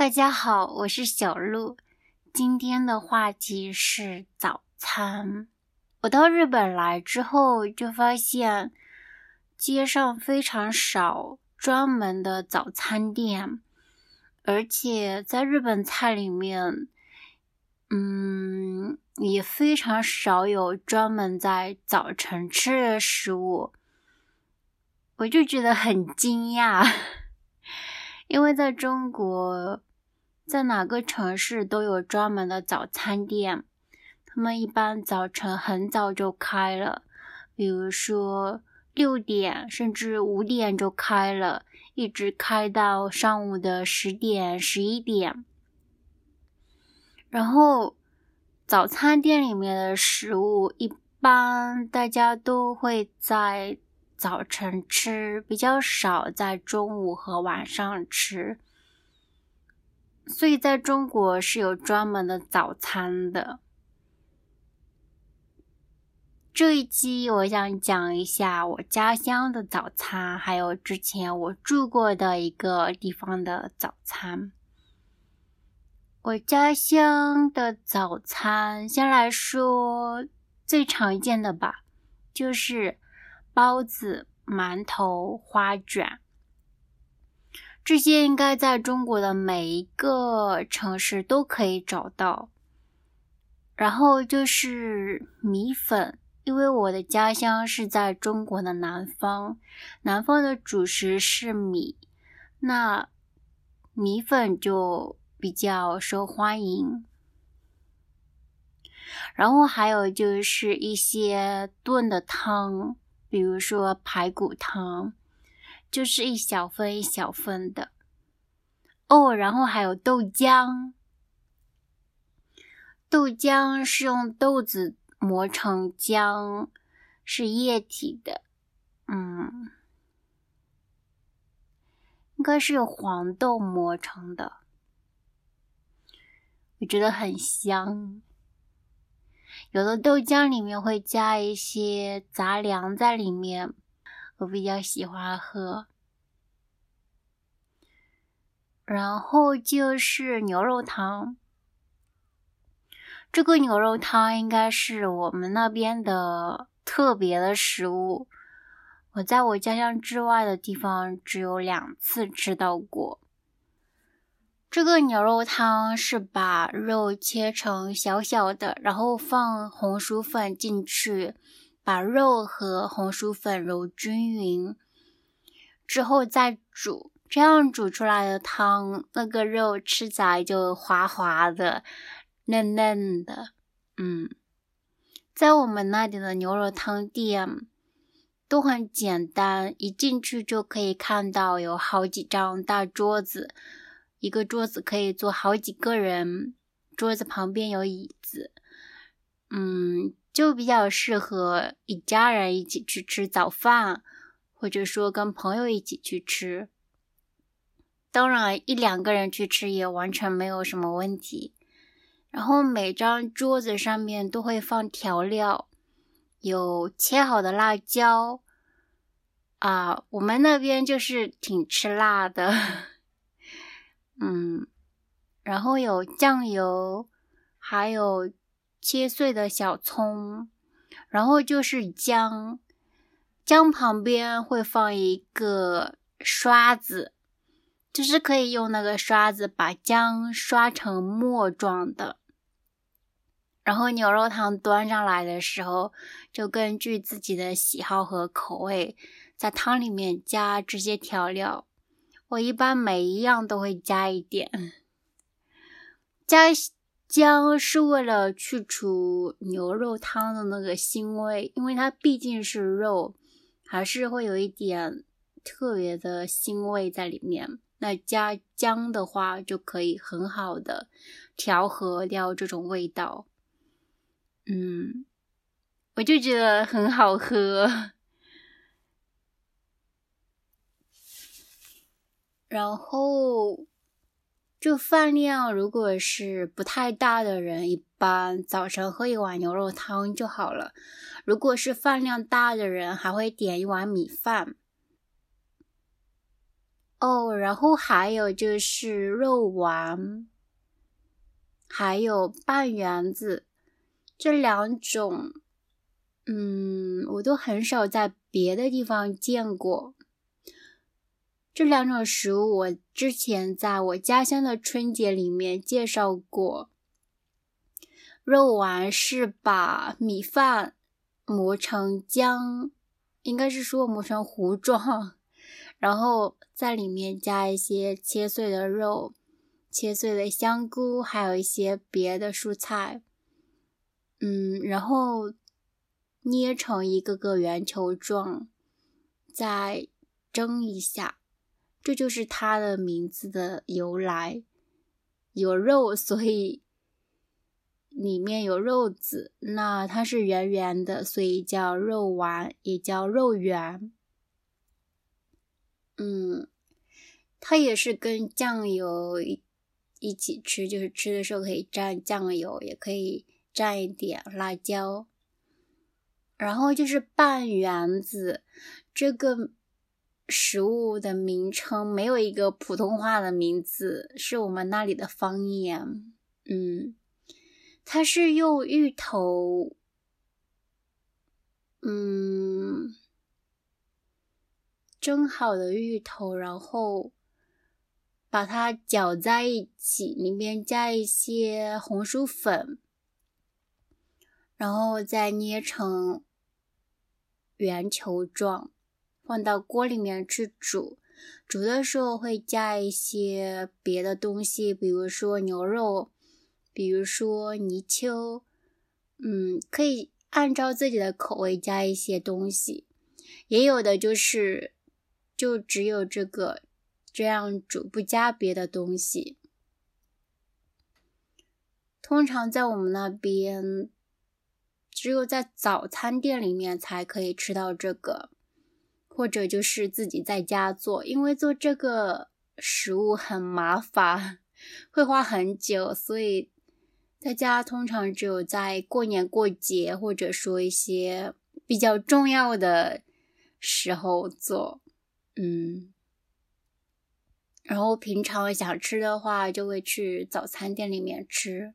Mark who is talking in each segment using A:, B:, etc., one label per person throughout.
A: 大家好，我是小鹿。今天的话题是早餐。我到日本来之后，就发现街上非常少专门的早餐店，而且在日本菜里面，嗯，也非常少有专门在早晨吃的食物。我就觉得很惊讶，因为在中国。在哪个城市都有专门的早餐店，他们一般早晨很早就开了，比如说六点甚至五点就开了，一直开到上午的十点、十一点。然后早餐店里面的食物一般大家都会在早晨吃，比较少在中午和晚上吃。所以，在中国是有专门的早餐的。这一期我想讲一下我家乡的早餐，还有之前我住过的一个地方的早餐。我家乡的早餐，先来说最常见的吧，就是包子、馒头、花卷。这些应该在中国的每一个城市都可以找到。然后就是米粉，因为我的家乡是在中国的南方，南方的主食是米，那米粉就比较受欢迎。然后还有就是一些炖的汤，比如说排骨汤。就是一小份一小份的哦，然后还有豆浆，豆浆是用豆子磨成浆，是液体的，嗯，应该是用黄豆磨成的，我觉得很香。有的豆浆里面会加一些杂粮在里面。我比较喜欢喝，然后就是牛肉汤。这个牛肉汤应该是我们那边的特别的食物，我在我家乡之外的地方只有两次吃到过。这个牛肉汤是把肉切成小小的，然后放红薯粉进去。把肉和红薯粉揉均匀之后再煮，这样煮出来的汤，那个肉吃起来就滑滑的、嫩嫩的。嗯，在我们那里的牛肉汤店都很简单，一进去就可以看到有好几张大桌子，一个桌子可以坐好几个人，桌子旁边有椅子。嗯。就比较适合一家人一起去吃早饭，或者说跟朋友一起去吃。当然，一两个人去吃也完全没有什么问题。然后每张桌子上面都会放调料，有切好的辣椒啊，我们那边就是挺吃辣的。嗯，然后有酱油，还有。切碎的小葱，然后就是姜，姜旁边会放一个刷子，就是可以用那个刷子把姜刷成沫状的。然后牛肉汤端上来的时候，就根据自己的喜好和口味，在汤里面加这些调料。我一般每一样都会加一点，加。姜是为了去除牛肉汤的那个腥味，因为它毕竟是肉，还是会有一点特别的腥味在里面。那加姜的话，就可以很好的调和掉这种味道。嗯，我就觉得很好喝。然后。就饭量，如果是不太大的人，一般早晨喝一碗牛肉汤就好了。如果是饭量大的人，还会点一碗米饭。哦，然后还有就是肉丸，还有半圆子，这两种，嗯，我都很少在别的地方见过。这两种食物我之前在我家乡的春节里面介绍过。肉丸是把米饭磨成浆，应该是说磨成糊状，然后在里面加一些切碎的肉、切碎的香菇，还有一些别的蔬菜，嗯，然后捏成一个个圆球状，再蒸一下。这就是它的名字的由来，有肉，所以里面有肉子。那它是圆圆的，所以叫肉丸，也叫肉圆。嗯，它也是跟酱油一一起吃，就是吃的时候可以蘸酱油，也可以蘸一点辣椒。然后就是半圆子，这个。食物的名称没有一个普通话的名字，是我们那里的方言。嗯，它是用芋头，嗯，蒸好的芋头，然后把它搅在一起，里面加一些红薯粉，然后再捏成圆球状。放到锅里面去煮，煮的时候会加一些别的东西，比如说牛肉，比如说泥鳅，嗯，可以按照自己的口味加一些东西。也有的就是就只有这个这样煮，不加别的东西。通常在我们那边，只有在早餐店里面才可以吃到这个。或者就是自己在家做，因为做这个食物很麻烦，会花很久，所以在家通常只有在过年过节，或者说一些比较重要的时候做。嗯，然后平常想吃的话，就会去早餐店里面吃。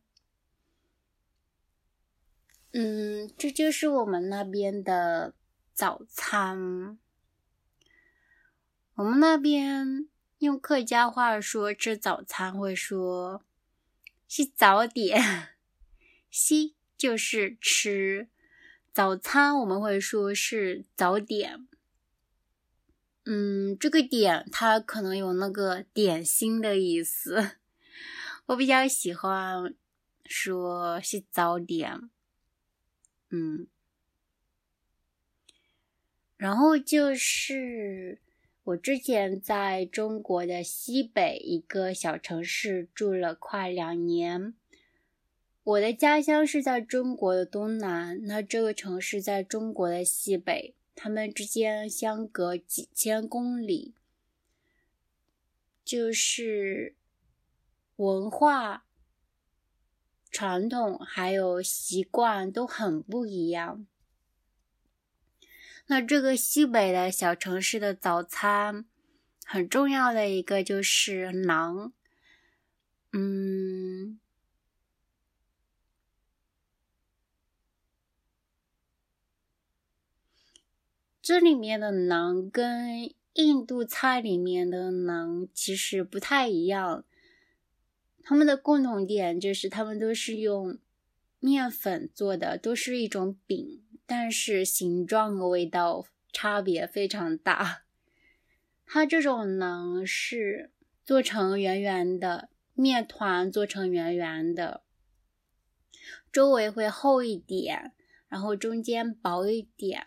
A: 嗯，这就是我们那边的早餐。我们那边用客家话说吃早餐会说“是早点”，“西”就是吃早餐，我们会说是早点。嗯，这个“点”它可能有那个点心的意思，我比较喜欢说是早点。嗯，然后就是。我之前在中国的西北一个小城市住了快两年。我的家乡是在中国的东南，那这个城市在中国的西北，他们之间相隔几千公里，就是文化、传统还有习惯都很不一样。那这个西北的小城市的早餐，很重要的一个就是馕。嗯，这里面的馕跟印度菜里面的馕其实不太一样，他们的共同点就是他们都是用面粉做的，都是一种饼。但是形状和味道差别非常大。它这种馕是做成圆圆的面团，做成圆圆的，周围会厚一点，然后中间薄一点。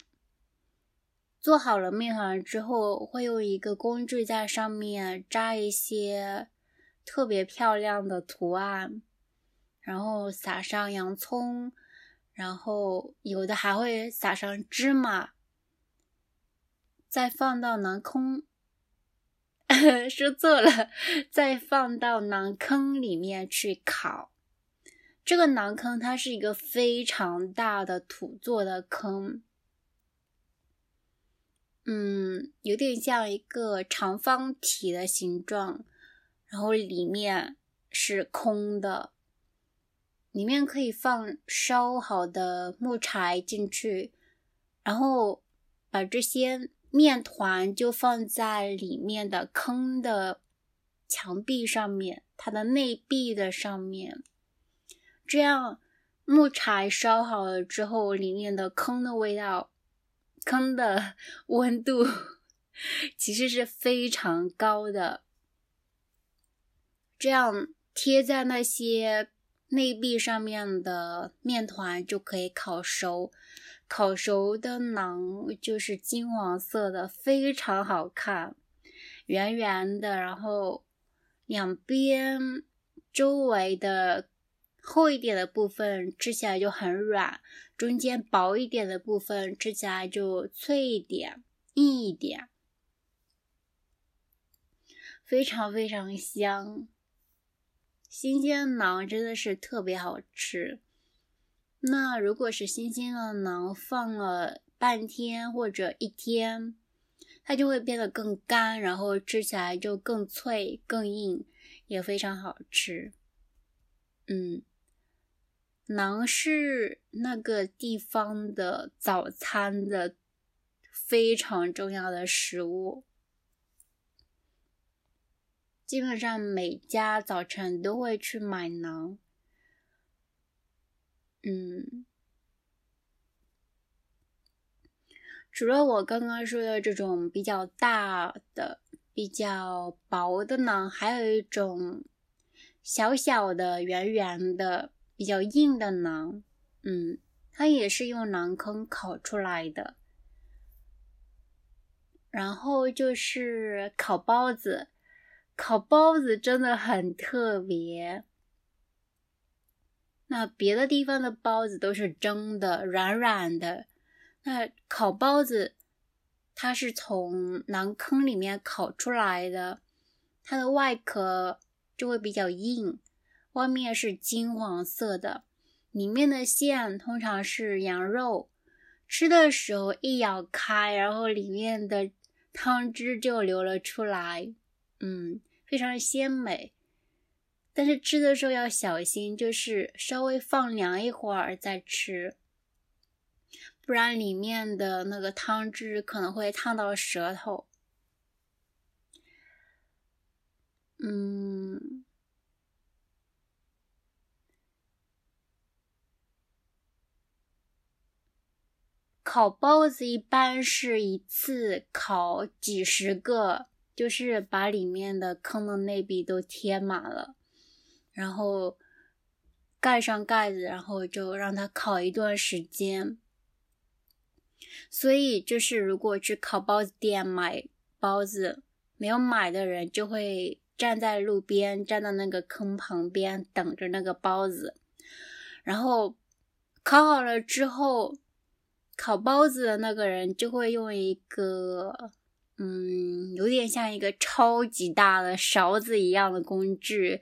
A: 做好了面团之后，会用一个工具在上面扎一些特别漂亮的图案，然后撒上洋葱。然后有的还会撒上芝麻，再放到馕坑，说错了，再放到馕坑里面去烤。这个馕坑它是一个非常大的土做的坑，嗯，有点像一个长方体的形状，然后里面是空的，里面可以放烧好的木柴进去，然后把这些面团就放在里面的坑的墙壁上面，它的内壁的上面，这样木柴烧好了之后，里面的坑的味道。坑的 温度 其实是非常高的，这样贴在那些内壁上面的面团就可以烤熟。烤熟的馕就是金黄色的，非常好看，圆圆的，然后两边周围的。厚一点的部分吃起来就很软，中间薄一点的部分吃起来就脆一点、硬一点，非常非常香。新鲜馕真的是特别好吃。那如果是新鲜的馕放了半天或者一天，它就会变得更干，然后吃起来就更脆、更硬，也非常好吃。嗯。馕是那个地方的早餐的非常重要的食物，基本上每家早晨都会去买馕。嗯，除了我刚刚说的这种比较大的、比较薄的馕，还有一种小小的、圆圆的。比较硬的馕，嗯，它也是用馕坑烤出来的。然后就是烤包子，烤包子真的很特别。那别的地方的包子都是蒸的，软软的。那烤包子，它是从馕坑里面烤出来的，它的外壳就会比较硬。外面是金黄色的，里面的馅通常是羊肉。吃的时候一咬开，然后里面的汤汁就流了出来，嗯，非常的鲜美。但是吃的时候要小心，就是稍微放凉一会儿再吃，不然里面的那个汤汁可能会烫到舌头。嗯。烤包子一般是一次烤几十个，就是把里面的坑的内壁都贴满了，然后盖上盖子，然后就让它烤一段时间。所以就是如果去烤包子店买包子，没有买的人就会站在路边，站到那个坑旁边等着那个包子，然后烤好了之后。烤包子的那个人就会用一个，嗯，有点像一个超级大的勺子一样的工具，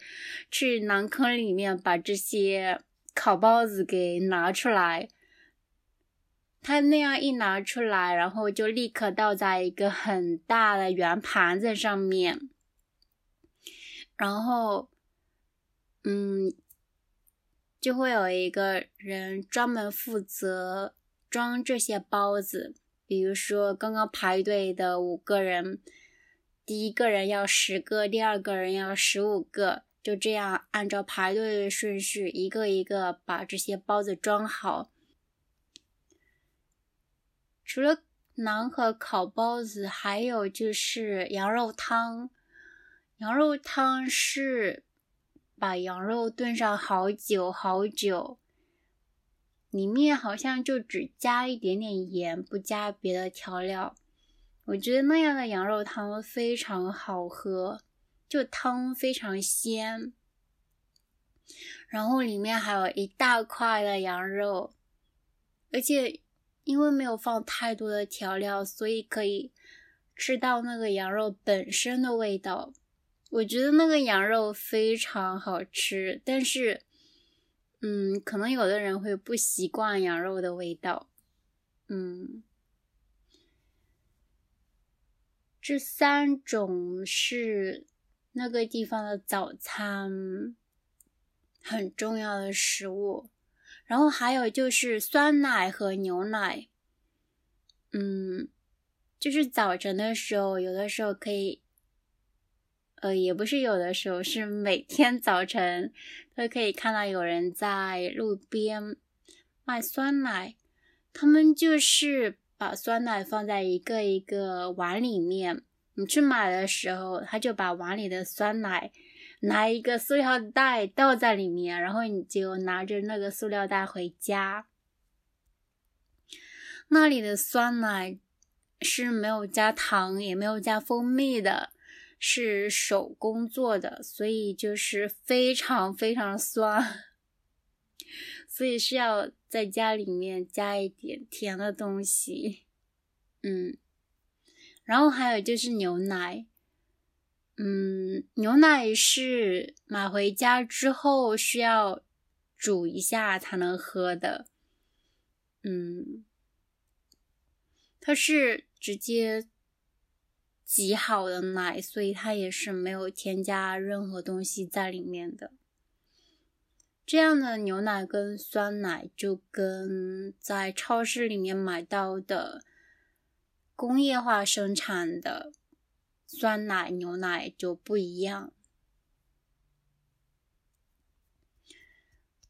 A: 去馕坑里面把这些烤包子给拿出来。他那样一拿出来，然后就立刻倒在一个很大的圆盘子上面，然后，嗯，就会有一个人专门负责。装这些包子，比如说刚刚排队的五个人，第一个人要十个，第二个人要十五个，就这样按照排队的顺序，一个一个把这些包子装好。除了馕和烤包子，还有就是羊肉汤。羊肉汤是把羊肉炖上好久好久。里面好像就只加一点点盐，不加别的调料。我觉得那样的羊肉汤非常好喝，就汤非常鲜，然后里面还有一大块的羊肉，而且因为没有放太多的调料，所以可以吃到那个羊肉本身的味道。我觉得那个羊肉非常好吃，但是。嗯，可能有的人会不习惯羊肉的味道。嗯，这三种是那个地方的早餐很重要的食物。然后还有就是酸奶和牛奶，嗯，就是早晨的时候，有的时候可以，呃，也不是有的时候，是每天早晨都可以看到有人在路边卖酸奶，他们就是把酸奶放在一个一个碗里面，你去买的时候，他就把碗里的酸奶。拿一个塑料袋倒在里面，然后你就拿着那个塑料袋回家。那里的酸奶是没有加糖，也没有加蜂蜜的，是手工做的，所以就是非常非常酸，所以是要在家里面加一点甜的东西。嗯，然后还有就是牛奶。嗯，牛奶是买回家之后需要煮一下才能喝的。嗯，它是直接挤好的奶，所以它也是没有添加任何东西在里面的。这样的牛奶跟酸奶就跟在超市里面买到的工业化生产的。酸奶、牛奶就不一样。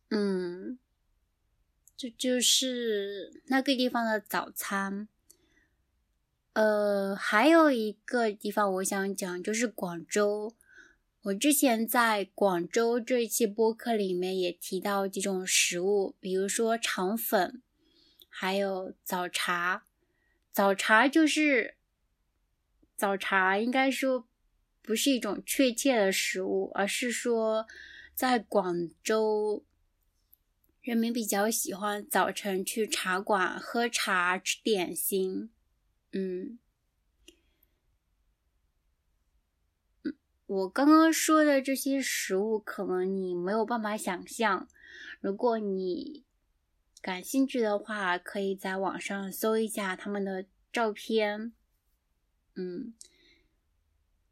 A: 嗯，这就是那个地方的早餐。呃，还有一个地方我想讲，就是广州。我之前在广州这一期播客里面也提到几种食物，比如说肠粉，还有早茶。早茶就是。早茶应该说不是一种确切的食物，而是说在广州人民比较喜欢早晨去茶馆喝茶吃点心。嗯，我刚刚说的这些食物可能你没有办法想象，如果你感兴趣的话，可以在网上搜一下他们的照片。嗯，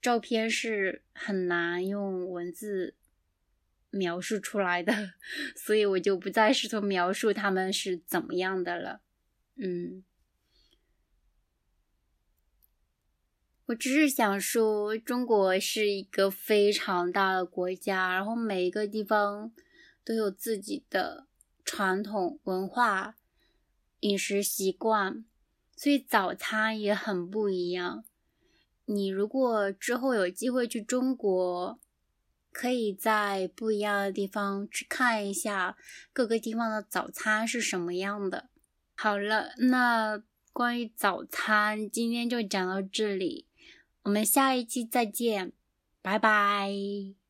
A: 照片是很难用文字描述出来的，所以我就不再试图描述他们是怎么样的了。嗯，我只是想说，中国是一个非常大的国家，然后每一个地方都有自己的传统文化、饮食习惯，所以早餐也很不一样。你如果之后有机会去中国，可以在不一样的地方去看一下各个地方的早餐是什么样的。好了，那关于早餐今天就讲到这里，我们下一期再见，拜拜。